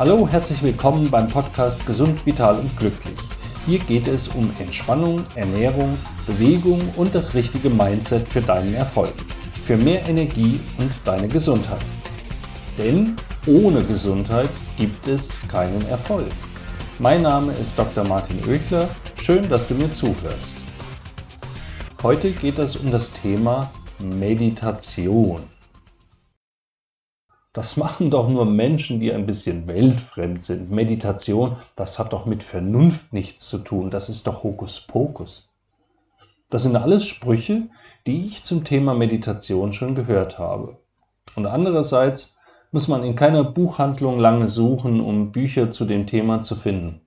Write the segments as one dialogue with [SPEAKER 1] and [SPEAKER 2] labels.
[SPEAKER 1] Hallo, herzlich willkommen beim Podcast Gesund, Vital und Glücklich. Hier geht es um Entspannung, Ernährung, Bewegung und das richtige Mindset für deinen Erfolg, für mehr Energie und deine Gesundheit. Denn ohne Gesundheit gibt es keinen Erfolg. Mein Name ist Dr. Martin Oechler. Schön, dass du mir zuhörst. Heute geht es um das Thema Meditation. Das machen doch nur Menschen, die ein bisschen weltfremd sind. Meditation, das hat doch mit Vernunft nichts zu tun. Das ist doch Hokuspokus. Das sind alles Sprüche, die ich zum Thema Meditation schon gehört habe. Und andererseits muss man in keiner Buchhandlung lange suchen, um Bücher zu dem Thema zu finden.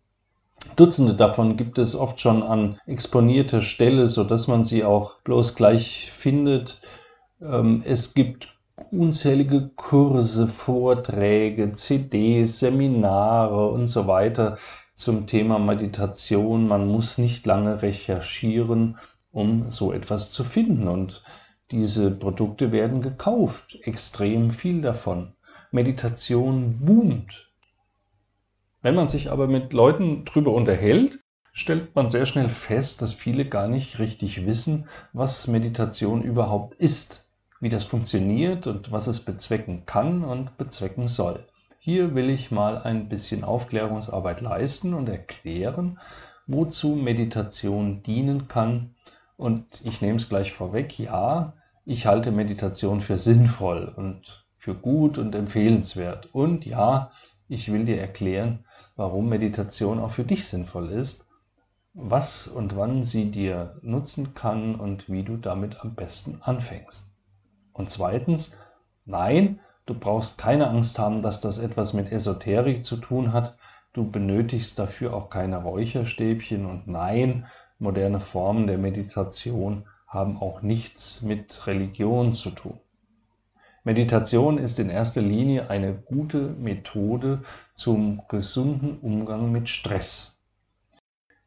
[SPEAKER 1] Dutzende davon gibt es oft schon an exponierter Stelle, sodass man sie auch bloß gleich findet. Ähm, es gibt unzählige Kurse, Vorträge, CDs, Seminare und so weiter zum Thema Meditation. Man muss nicht lange recherchieren, um so etwas zu finden. Und diese Produkte werden gekauft, extrem viel davon. Meditation boomt. Wenn man sich aber mit Leuten drüber unterhält, stellt man sehr schnell fest, dass viele gar nicht richtig wissen, was Meditation überhaupt ist wie das funktioniert und was es bezwecken kann und bezwecken soll. Hier will ich mal ein bisschen Aufklärungsarbeit leisten und erklären, wozu Meditation dienen kann. Und ich nehme es gleich vorweg, ja, ich halte Meditation für sinnvoll und für gut und empfehlenswert. Und ja, ich will dir erklären, warum Meditation auch für dich sinnvoll ist, was und wann sie dir nutzen kann und wie du damit am besten anfängst. Und zweitens, nein, du brauchst keine Angst haben, dass das etwas mit Esoterik zu tun hat. Du benötigst dafür auch keine Räucherstäbchen und nein, moderne Formen der Meditation haben auch nichts mit Religion zu tun. Meditation ist in erster Linie eine gute Methode zum gesunden Umgang mit Stress.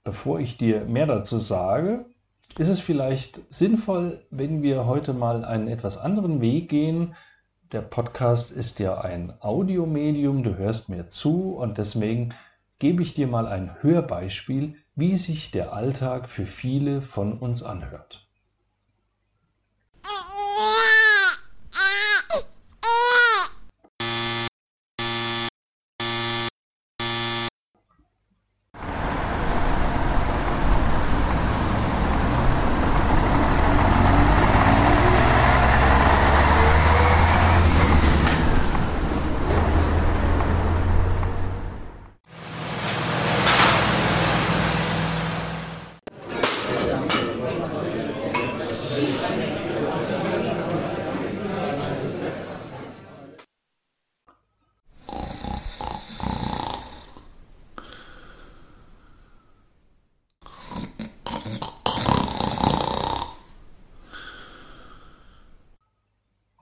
[SPEAKER 1] Bevor ich dir mehr dazu sage, ist es vielleicht sinnvoll, wenn wir heute mal einen etwas anderen Weg gehen. Der Podcast ist ja ein Audiomedium, du hörst mir zu und deswegen gebe ich dir mal ein Hörbeispiel, wie sich der Alltag für viele von uns anhört.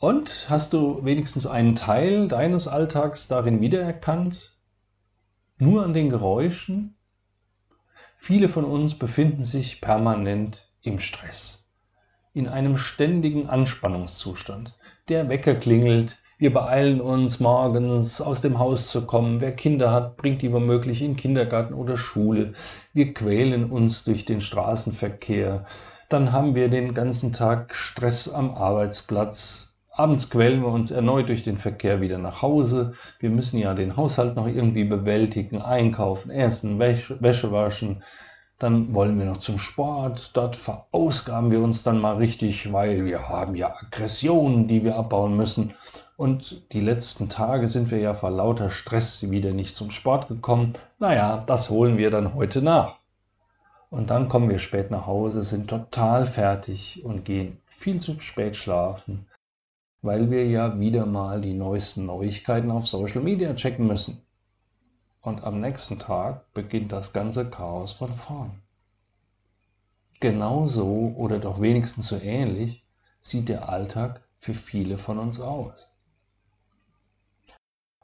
[SPEAKER 1] Und hast du wenigstens einen Teil deines Alltags darin wiedererkannt? Nur an den Geräuschen? Viele von uns befinden sich permanent im Stress, in einem ständigen Anspannungszustand. Der Wecker klingelt, wir beeilen uns morgens aus dem Haus zu kommen. Wer Kinder hat, bringt die womöglich in Kindergarten oder Schule. Wir quälen uns durch den Straßenverkehr. Dann haben wir den ganzen Tag Stress am Arbeitsplatz, Abends quälen wir uns erneut durch den Verkehr wieder nach Hause. Wir müssen ja den Haushalt noch irgendwie bewältigen, einkaufen, essen, Wäsche, Wäsche waschen. Dann wollen wir noch zum Sport. Dort verausgaben wir uns dann mal richtig, weil wir haben ja Aggressionen, die wir abbauen müssen. Und die letzten Tage sind wir ja vor lauter Stress wieder nicht zum Sport gekommen. Naja, das holen wir dann heute nach. Und dann kommen wir spät nach Hause, sind total fertig und gehen viel zu spät schlafen weil wir ja wieder mal die neuesten Neuigkeiten auf Social Media checken müssen. Und am nächsten Tag beginnt das ganze Chaos von vorn. Genauso oder doch wenigstens so ähnlich sieht der Alltag für viele von uns aus.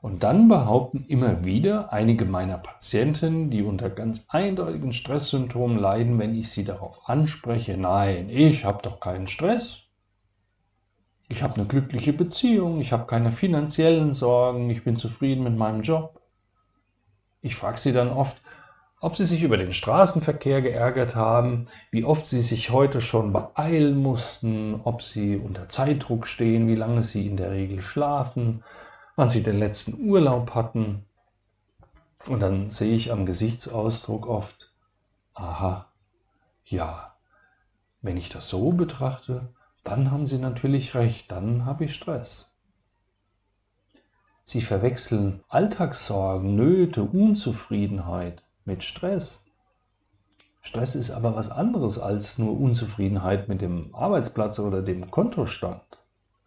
[SPEAKER 1] Und dann behaupten immer wieder einige meiner Patienten, die unter ganz eindeutigen Stresssymptomen leiden, wenn ich sie darauf anspreche, nein, ich habe doch keinen Stress. Ich habe eine glückliche Beziehung, ich habe keine finanziellen Sorgen, ich bin zufrieden mit meinem Job. Ich frage sie dann oft, ob sie sich über den Straßenverkehr geärgert haben, wie oft sie sich heute schon beeilen mussten, ob sie unter Zeitdruck stehen, wie lange sie in der Regel schlafen, wann sie den letzten Urlaub hatten. Und dann sehe ich am Gesichtsausdruck oft, aha, ja, wenn ich das so betrachte, dann haben sie natürlich recht, dann habe ich Stress. Sie verwechseln Alltagssorgen, Nöte, Unzufriedenheit mit Stress. Stress ist aber was anderes als nur Unzufriedenheit mit dem Arbeitsplatz oder dem Kontostand.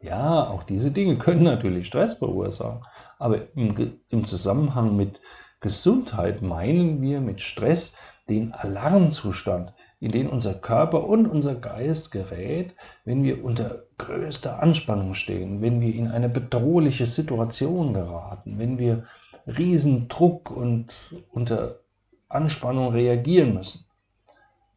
[SPEAKER 1] Ja, auch diese Dinge können natürlich Stress verursachen, aber im, im Zusammenhang mit Gesundheit meinen wir mit Stress den Alarmzustand, in den unser Körper und unser Geist gerät, wenn wir unter größter Anspannung stehen, wenn wir in eine bedrohliche Situation geraten, wenn wir Riesendruck und unter Anspannung reagieren müssen.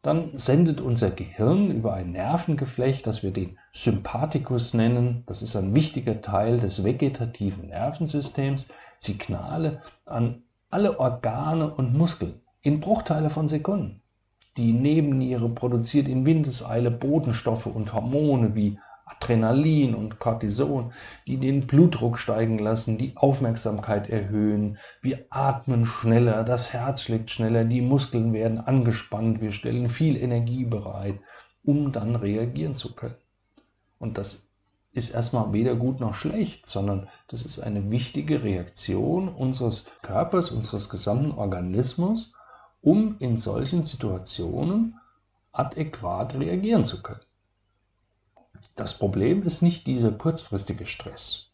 [SPEAKER 1] Dann sendet unser Gehirn über ein Nervengeflecht, das wir den Sympathikus nennen, das ist ein wichtiger Teil des vegetativen Nervensystems, Signale an alle Organe und Muskeln in Bruchteile von Sekunden. Die Nebenniere produziert in Windeseile Botenstoffe und Hormone wie Adrenalin und Cortison, die den Blutdruck steigen lassen, die Aufmerksamkeit erhöhen. Wir atmen schneller, das Herz schlägt schneller, die Muskeln werden angespannt, wir stellen viel Energie bereit, um dann reagieren zu können. Und das ist erstmal weder gut noch schlecht, sondern das ist eine wichtige Reaktion unseres Körpers, unseres gesamten Organismus, um in solchen Situationen adäquat reagieren zu können. Das Problem ist nicht dieser kurzfristige Stress.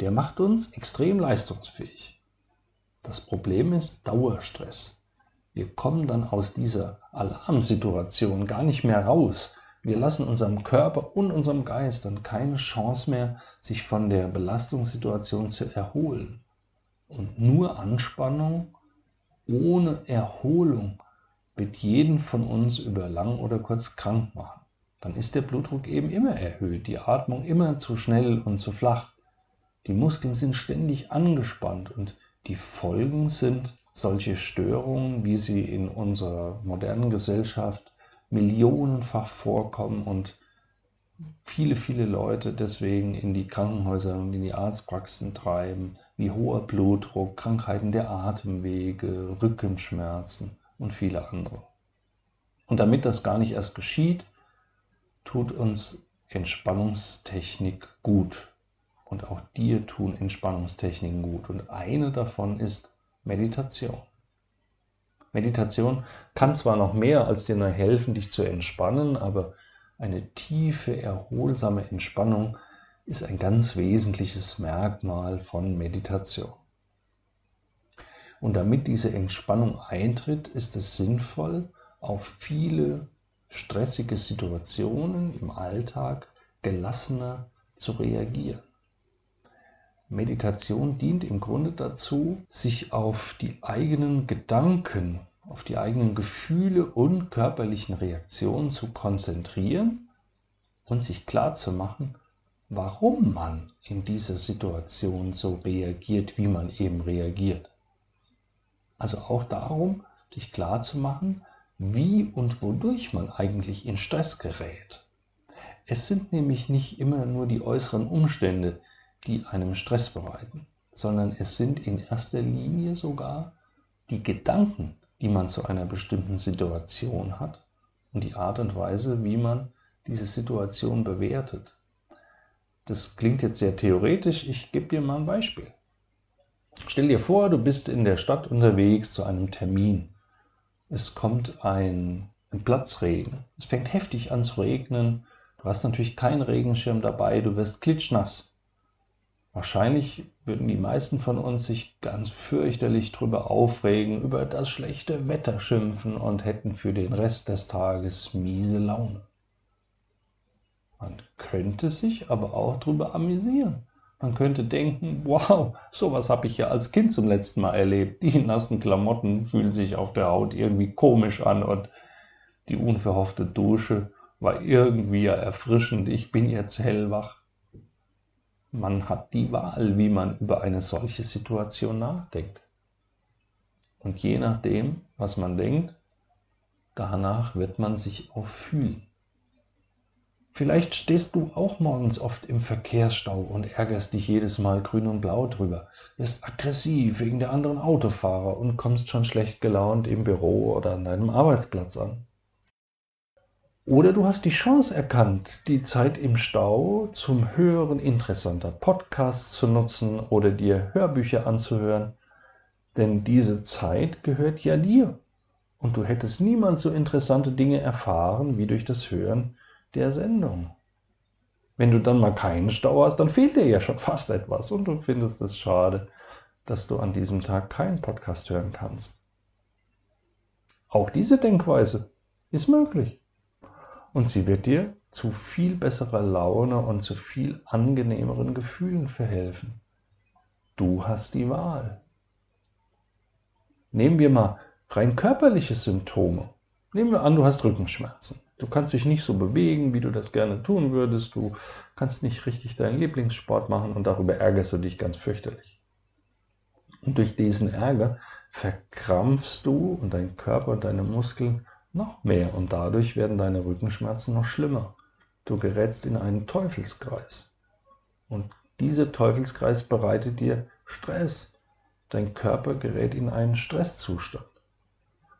[SPEAKER 1] Der macht uns extrem leistungsfähig. Das Problem ist Dauerstress. Wir kommen dann aus dieser Alarmsituation gar nicht mehr raus. Wir lassen unserem Körper und unserem Geist dann keine Chance mehr, sich von der Belastungssituation zu erholen. Und nur Anspannung ohne Erholung wird jeden von uns über lang oder kurz krank machen dann ist der Blutdruck eben immer erhöht, die Atmung immer zu schnell und zu flach. Die Muskeln sind ständig angespannt und die Folgen sind solche Störungen, wie sie in unserer modernen Gesellschaft millionenfach vorkommen und viele, viele Leute deswegen in die Krankenhäuser und in die Arztpraxen treiben, wie hoher Blutdruck, Krankheiten der Atemwege, Rückenschmerzen und viele andere. Und damit das gar nicht erst geschieht, tut uns Entspannungstechnik gut. Und auch dir tun Entspannungstechniken gut. Und eine davon ist Meditation. Meditation kann zwar noch mehr als dir nur helfen, dich zu entspannen, aber eine tiefe, erholsame Entspannung ist ein ganz wesentliches Merkmal von Meditation. Und damit diese Entspannung eintritt, ist es sinnvoll, auf viele stressige Situationen im Alltag gelassener zu reagieren. Meditation dient im Grunde dazu, sich auf die eigenen Gedanken, auf die eigenen Gefühle und körperlichen Reaktionen zu konzentrieren und sich klar zu machen, warum man in dieser Situation so reagiert, wie man eben reagiert. Also auch darum, sich klar zu machen, wie und wodurch man eigentlich in Stress gerät. Es sind nämlich nicht immer nur die äußeren Umstände, die einem Stress bereiten, sondern es sind in erster Linie sogar die Gedanken, die man zu einer bestimmten Situation hat und die Art und Weise, wie man diese Situation bewertet. Das klingt jetzt sehr theoretisch, ich gebe dir mal ein Beispiel. Stell dir vor, du bist in der Stadt unterwegs zu einem Termin es kommt ein, ein Platzregen. Es fängt heftig an zu regnen. Du hast natürlich keinen Regenschirm dabei, du wirst klitschnass. Wahrscheinlich würden die meisten von uns sich ganz fürchterlich drüber aufregen, über das schlechte Wetter schimpfen und hätten für den Rest des Tages miese Laune. Man könnte sich aber auch drüber amüsieren. Man könnte denken, wow, sowas habe ich ja als Kind zum letzten Mal erlebt. Die nassen Klamotten fühlen sich auf der Haut irgendwie komisch an und die unverhoffte Dusche war irgendwie ja erfrischend. Ich bin jetzt hellwach. Man hat die Wahl, wie man über eine solche Situation nachdenkt. Und je nachdem, was man denkt, danach wird man sich auch fühlen. Vielleicht stehst du auch morgens oft im Verkehrsstau und ärgerst dich jedes Mal grün und blau drüber, wirst aggressiv wegen der anderen Autofahrer und kommst schon schlecht gelaunt im Büro oder an deinem Arbeitsplatz an. Oder du hast die Chance erkannt, die Zeit im Stau zum Hören interessanter Podcasts zu nutzen oder dir Hörbücher anzuhören, denn diese Zeit gehört ja dir und du hättest niemals so interessante Dinge erfahren wie durch das Hören der Sendung. Wenn du dann mal keinen Stau hast, dann fehlt dir ja schon fast etwas und du findest es schade, dass du an diesem Tag keinen Podcast hören kannst. Auch diese Denkweise ist möglich und sie wird dir zu viel besserer Laune und zu viel angenehmeren Gefühlen verhelfen. Du hast die Wahl. Nehmen wir mal rein körperliche Symptome. Nehmen wir an, du hast Rückenschmerzen. Du kannst dich nicht so bewegen, wie du das gerne tun würdest. Du kannst nicht richtig deinen Lieblingssport machen und darüber ärgerst du dich ganz fürchterlich. Und durch diesen Ärger verkrampfst du und dein Körper und deine Muskeln noch mehr und dadurch werden deine Rückenschmerzen noch schlimmer. Du gerätst in einen Teufelskreis. Und dieser Teufelskreis bereitet dir Stress. Dein Körper gerät in einen Stresszustand.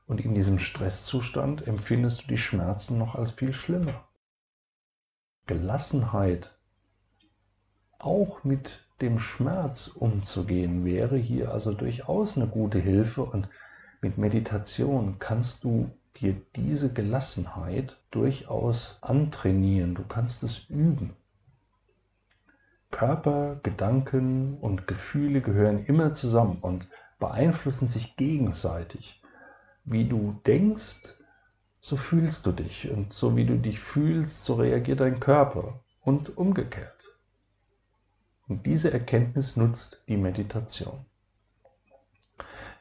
[SPEAKER 1] Und in diesem Stresszustand empfindest du die Schmerzen noch als viel schlimmer. Gelassenheit, auch mit dem Schmerz umzugehen, wäre hier also durchaus eine gute Hilfe und mit Meditation kannst du dir diese Gelassenheit durchaus antrainieren. Du kannst es üben. Körper, Gedanken und Gefühle gehören immer zusammen und beeinflussen sich gegenseitig wie du denkst, so fühlst du dich. Und so wie du dich fühlst, so reagiert dein Körper. Und umgekehrt. Und diese Erkenntnis nutzt die Meditation.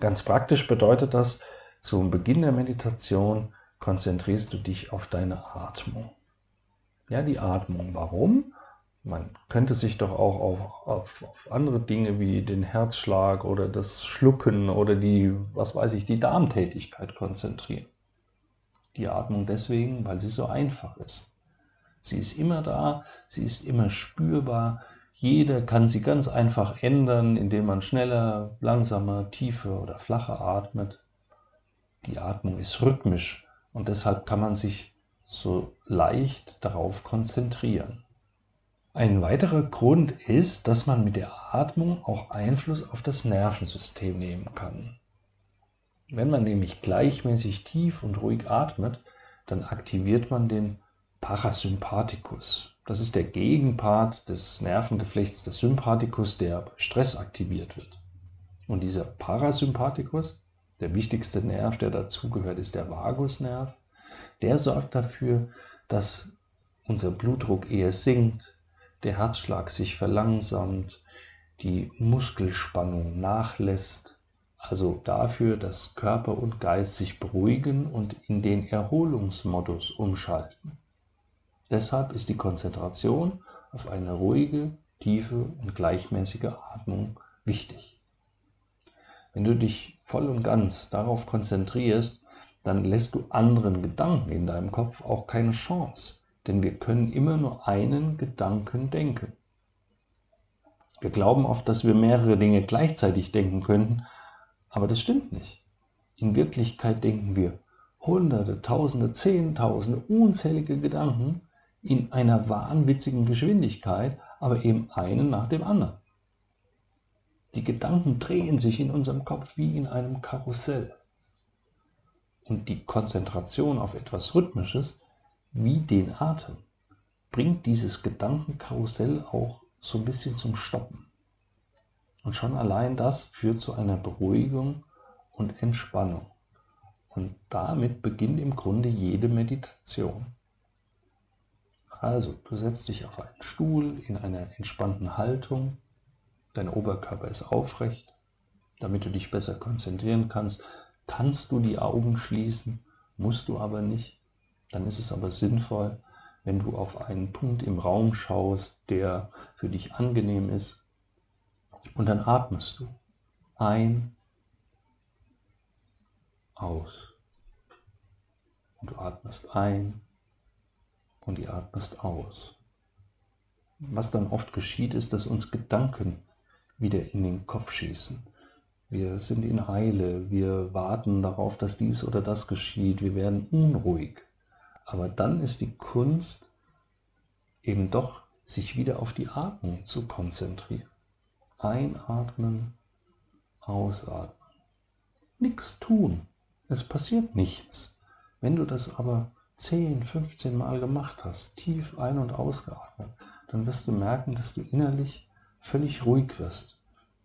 [SPEAKER 1] Ganz praktisch bedeutet das, zum Beginn der Meditation konzentrierst du dich auf deine Atmung. Ja, die Atmung. Warum? Man könnte sich doch auch auf, auf, auf, andere Dinge wie den Herzschlag oder das Schlucken oder die, was weiß ich, die Darmtätigkeit konzentrieren. Die Atmung deswegen, weil sie so einfach ist. Sie ist immer da, sie ist immer spürbar. Jeder kann sie ganz einfach ändern, indem man schneller, langsamer, tiefer oder flacher atmet. Die Atmung ist rhythmisch und deshalb kann man sich so leicht darauf konzentrieren. Ein weiterer Grund ist, dass man mit der Atmung auch Einfluss auf das Nervensystem nehmen kann. Wenn man nämlich gleichmäßig tief und ruhig atmet, dann aktiviert man den Parasympathikus. Das ist der Gegenpart des Nervengeflechts des Sympathikus, der bei Stress aktiviert wird. Und dieser Parasympathikus, der wichtigste Nerv, der dazugehört, ist der Vagusnerv. Der sorgt dafür, dass unser Blutdruck eher sinkt, der Herzschlag sich verlangsamt, die Muskelspannung nachlässt, also dafür, dass Körper und Geist sich beruhigen und in den Erholungsmodus umschalten. Deshalb ist die Konzentration auf eine ruhige, tiefe und gleichmäßige Atmung wichtig. Wenn du dich voll und ganz darauf konzentrierst, dann lässt du anderen Gedanken in deinem Kopf auch keine Chance denn wir können immer nur einen Gedanken denken. Wir glauben oft, dass wir mehrere Dinge gleichzeitig denken könnten, aber das stimmt nicht. In Wirklichkeit denken wir Hunderte, Tausende, Zehntausende, unzählige Gedanken in einer wahnwitzigen Geschwindigkeit, aber eben einen nach dem anderen. Die Gedanken drehen sich in unserem Kopf wie in einem Karussell. Und die Konzentration auf etwas Rhythmisches wie den Atem bringt dieses Gedankenkarussell auch so ein bisschen zum Stoppen. Und schon allein das führt zu einer Beruhigung und Entspannung. Und damit beginnt im Grunde jede Meditation. Also, du setzt dich auf einen Stuhl in einer entspannten Haltung, dein Oberkörper ist aufrecht, damit du dich besser konzentrieren kannst, kannst du die Augen schließen, musst du aber nicht. Dann ist es aber sinnvoll, wenn du auf einen Punkt im Raum schaust, der für dich angenehm ist. Und dann atmest du ein aus. Und du atmest ein und die atmest aus. Was dann oft geschieht, ist, dass uns Gedanken wieder in den Kopf schießen. Wir sind in Eile, wir warten darauf, dass dies oder das geschieht, wir werden unruhig. Aber dann ist die Kunst eben doch, sich wieder auf die Atmung zu konzentrieren. Einatmen, ausatmen. Nichts tun. Es passiert nichts. Wenn du das aber 10, 15 Mal gemacht hast, tief ein- und ausgeatmet, dann wirst du merken, dass du innerlich völlig ruhig wirst,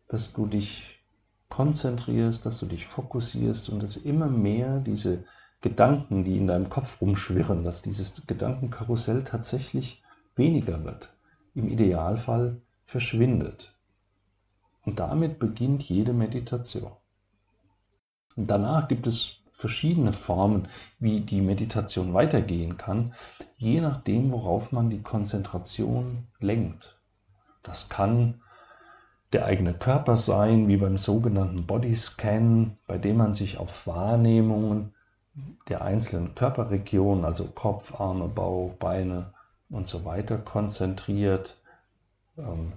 [SPEAKER 1] dass du dich konzentrierst, dass du dich fokussierst und dass immer mehr diese Gedanken, die in deinem Kopf rumschwirren, dass dieses Gedankenkarussell tatsächlich weniger wird, im Idealfall verschwindet. Und damit beginnt jede Meditation. Und danach gibt es verschiedene Formen, wie die Meditation weitergehen kann, je nachdem, worauf man die Konzentration lenkt. Das kann der eigene Körper sein, wie beim sogenannten Bodyscan, bei dem man sich auf Wahrnehmungen der einzelnen Körperregionen, also Kopf, Arme, Bauch, Beine und so weiter konzentriert, ähm,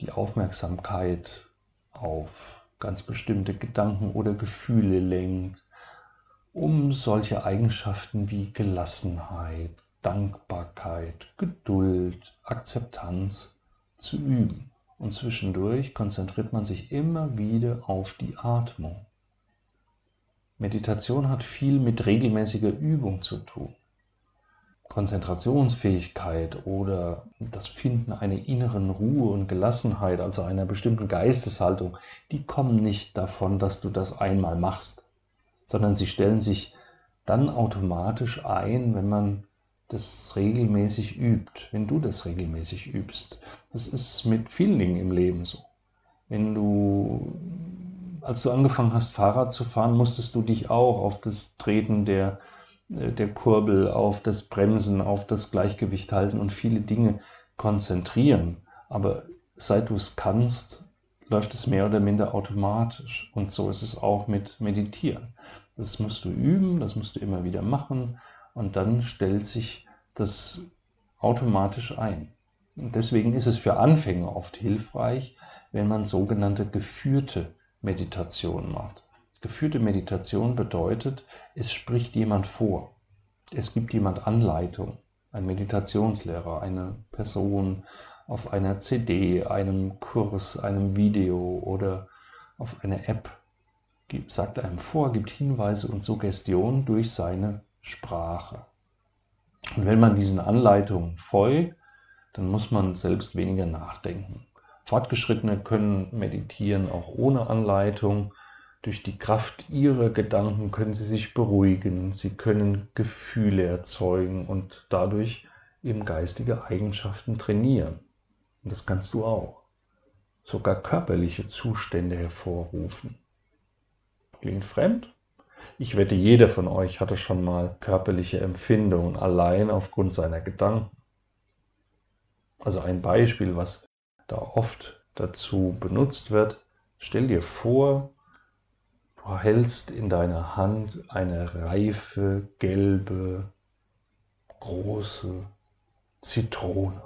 [SPEAKER 1] die Aufmerksamkeit auf ganz bestimmte Gedanken oder Gefühle lenkt, um solche Eigenschaften wie Gelassenheit, Dankbarkeit, Geduld, Akzeptanz zu üben. Und zwischendurch konzentriert man sich immer wieder auf die Atmung. Meditation hat viel mit regelmäßiger Übung zu tun. Konzentrationsfähigkeit oder das Finden einer inneren Ruhe und Gelassenheit, also einer bestimmten Geisteshaltung, die kommen nicht davon, dass du das einmal machst, sondern sie stellen sich dann automatisch ein, wenn man das regelmäßig übt, wenn du das regelmäßig übst. Das ist mit vielen Dingen im Leben so. Wenn du, als du angefangen hast, Fahrrad zu fahren, musstest du dich auch auf das Treten der, äh, der Kurbel, auf das Bremsen, auf das Gleichgewicht halten und viele Dinge konzentrieren. Aber seit du es kannst, läuft es mehr oder minder automatisch. Und so ist es auch mit Meditieren. Das musst du üben, das musst du immer wieder machen und dann stellt sich das automatisch ein. Und deswegen ist es für Anfänger oft hilfreich, wenn man sogenannte geführte Meditation macht. Geführte Meditation bedeutet, es spricht jemand vor. Es gibt jemand Anleitung, ein Meditationslehrer, eine Person auf einer CD, einem Kurs, einem Video oder auf einer App, sagt einem vor, gibt Hinweise und Suggestionen durch seine Sprache. Und wenn man diesen Anleitungen folgt, dann muss man selbst weniger nachdenken. Fortgeschrittene können meditieren auch ohne Anleitung. Durch die Kraft ihrer Gedanken können sie sich beruhigen, sie können Gefühle erzeugen und dadurch eben geistige Eigenschaften trainieren. Und das kannst du auch. Sogar körperliche Zustände hervorrufen. Klingt fremd? Ich wette, jeder von euch hatte schon mal körperliche Empfindungen allein aufgrund seiner Gedanken. Also ein Beispiel, was da oft dazu benutzt wird. Stell dir vor, du hältst in deiner Hand eine reife, gelbe, große Zitrone.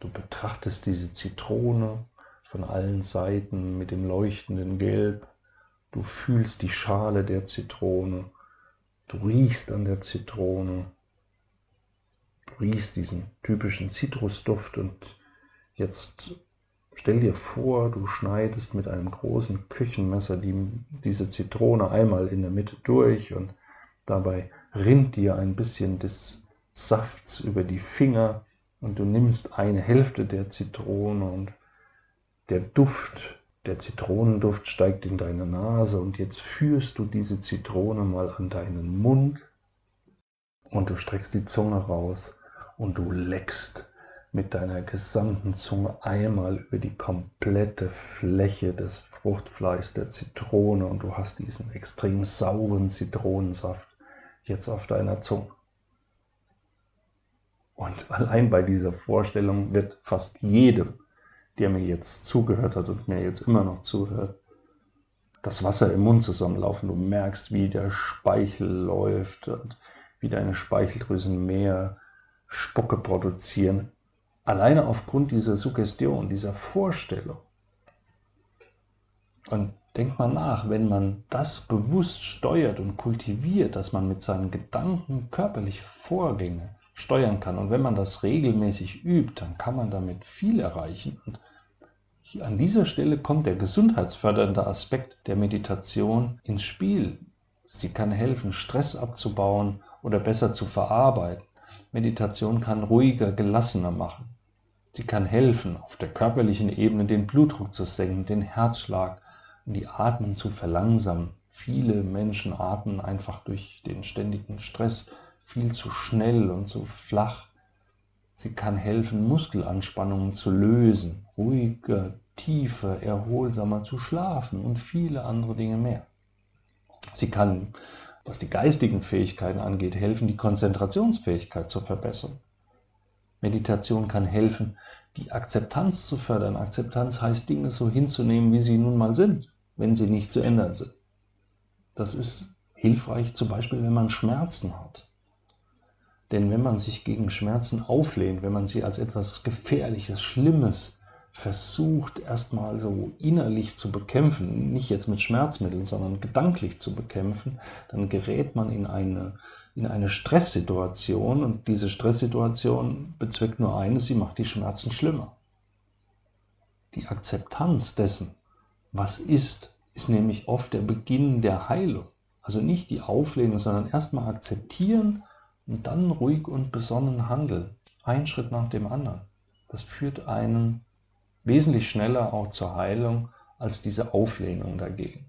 [SPEAKER 1] Du betrachtest diese Zitrone von allen Seiten mit dem leuchtenden Gelb Du fühlst die Schale der Zitrone. Du riechst an der Zitrone. Du riechst diesen typischen Zitrusduft und jetzt stell dir vor, du schneidest mit einem großen Küchenmesser die, diese Zitrone einmal in der Mitte durch und dabei rinnt dir ein bisschen des Safts über die Finger und du nimmst eine Hälfte der Zitrone und der Duft der Zitronenduft steigt in deine Nase und jetzt führst du diese Zitrone mal an deinen Mund und du streckst die Zunge raus und du leckst mit deiner gesamten Zunge einmal über die komplette Fläche des Fruchtfleischs der Zitrone und du hast diesen extrem sauren Zitronensaft jetzt auf deiner Zunge. Und allein bei dieser Vorstellung wird fast jedem der mir jetzt zugehört hat und mir jetzt immer noch zuhört, das Wasser im Mund zusammenlaufen. Du merkst, wie der Speichel läuft und wie deine Speicheldrüsen mehr Spucke produzieren. Alleine aufgrund dieser Suggestion, dieser Vorstellung. Und denk mal nach, wenn man das bewusst steuert und kultiviert, dass man mit seinen Gedanken körperliche Vorgänge steuern kann. Und wenn man das regelmäßig übt, dann kann man damit viel erreichen. Und an dieser Stelle kommt der gesundheitsfördernde Aspekt der Meditation ins Spiel. Sie kann helfen, Stress abzubauen oder besser zu verarbeiten. Meditation kann ruhiger, gelassener machen. Sie kann helfen, auf der körperlichen Ebene den Blutdruck zu senken, den Herzschlag und die Atmung zu verlangsamen. Viele Menschen atmen einfach durch den ständigen Stress viel zu schnell und zu flach. Sie kann helfen, Muskelanspannungen zu lösen, ruhiger, tiefer, erholsamer zu schlafen und viele andere Dinge mehr. Sie kann, was die geistigen Fähigkeiten angeht, helfen, die Konzentrationsfähigkeit zu verbessern. Meditation kann helfen, die Akzeptanz zu fördern. Akzeptanz heißt, Dinge so hinzunehmen, wie sie nun mal sind, wenn sie nicht zu ändern sind. Das ist hilfreich zum Beispiel, wenn man Schmerzen hat. Denn wenn man sich gegen Schmerzen auflehnt, wenn man sie als etwas Gefährliches, Schlimmes versucht erstmal so innerlich zu bekämpfen, nicht jetzt mit Schmerzmitteln, sondern gedanklich zu bekämpfen, dann gerät man in eine, in eine Stresssituation und diese Stresssituation bezweckt nur eines, sie macht die Schmerzen schlimmer. Die Akzeptanz dessen, was ist, ist nämlich oft der Beginn der Heilung. Also nicht die Auflehnung, sondern erstmal akzeptieren dann ruhig und besonnen handeln. Ein Schritt nach dem anderen. Das führt einen wesentlich schneller auch zur Heilung als diese Auflehnung dagegen.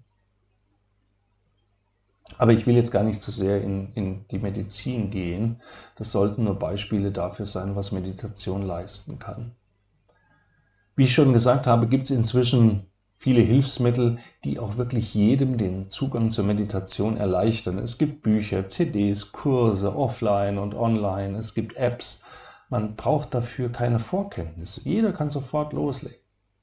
[SPEAKER 1] Aber ich will jetzt gar nicht zu sehr in, in die Medizin gehen. Das sollten nur Beispiele dafür sein, was Meditation leisten kann. Wie ich schon gesagt habe, gibt es inzwischen viele Hilfsmittel, die auch wirklich jedem den Zugang zur Meditation erleichtern. Es gibt Bücher, CDs, Kurse, offline und online. Es gibt Apps, man braucht dafür keine Vorkenntnisse. Jeder kann sofort loslegen.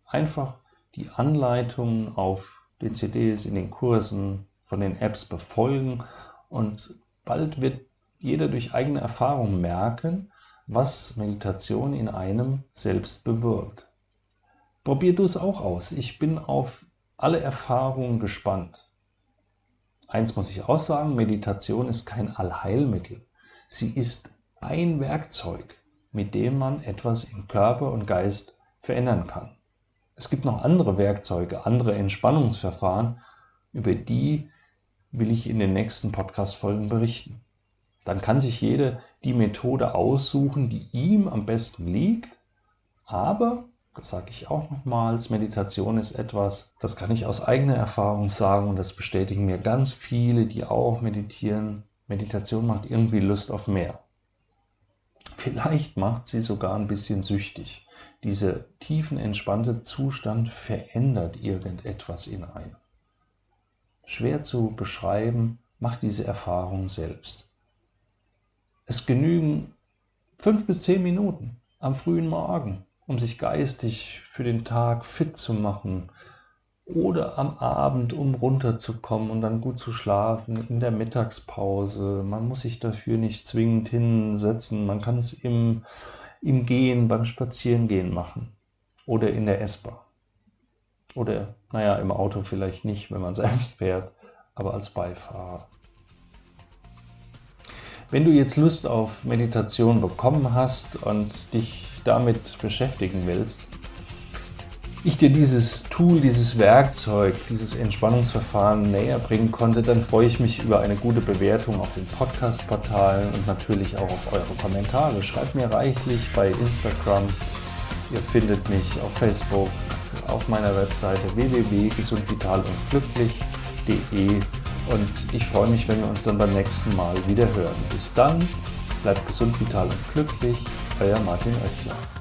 [SPEAKER 1] Einfach die Anleitungen auf den CDs, in den Kursen, von den Apps befolgen und bald wird jeder durch eigene Erfahrung merken, was Meditation in einem selbst bewirkt. Probier du es auch aus. Ich bin auf alle Erfahrungen gespannt. Eins muss ich auch sagen, Meditation ist kein Allheilmittel. Sie ist ein Werkzeug mit dem man etwas im Körper und Geist verändern kann. Es gibt noch andere Werkzeuge, andere Entspannungsverfahren, über die will ich in den nächsten Podcast-Folgen berichten. Dann kann sich jeder die Methode aussuchen, die ihm am besten liegt, aber, sage ich auch nochmals, Meditation ist etwas, das kann ich aus eigener Erfahrung sagen und das bestätigen mir ganz viele, die auch meditieren. Meditation macht irgendwie Lust auf mehr. Vielleicht macht sie sogar ein bisschen süchtig. Dieser tiefenentspannte Zustand verändert irgendetwas in einem. Schwer zu beschreiben, macht diese Erfahrung selbst. Es genügen fünf bis zehn Minuten am frühen Morgen, um sich geistig für den Tag fit zu machen, oder am Abend, um runterzukommen und dann gut zu schlafen, in der Mittagspause. Man muss sich dafür nicht zwingend hinsetzen. Man kann es im, im Gehen, beim Spazierengehen machen oder in der S-Bahn. Oder, naja, im Auto vielleicht nicht, wenn man selbst fährt, aber als Beifahrer. Wenn du jetzt Lust auf Meditation bekommen hast und dich damit beschäftigen willst, ich dir dieses Tool, dieses Werkzeug, dieses Entspannungsverfahren näher bringen konnte, dann freue ich mich über eine gute Bewertung auf den Podcast-Portalen und natürlich auch auf eure Kommentare. Schreibt mir reichlich bei Instagram. Ihr findet mich auf Facebook, auf meiner Webseite www.gesundvital und glücklich.de und ich freue mich, wenn wir uns dann beim nächsten Mal wieder hören. Bis dann, bleibt gesund, vital und glücklich. Euer Martin Oechler.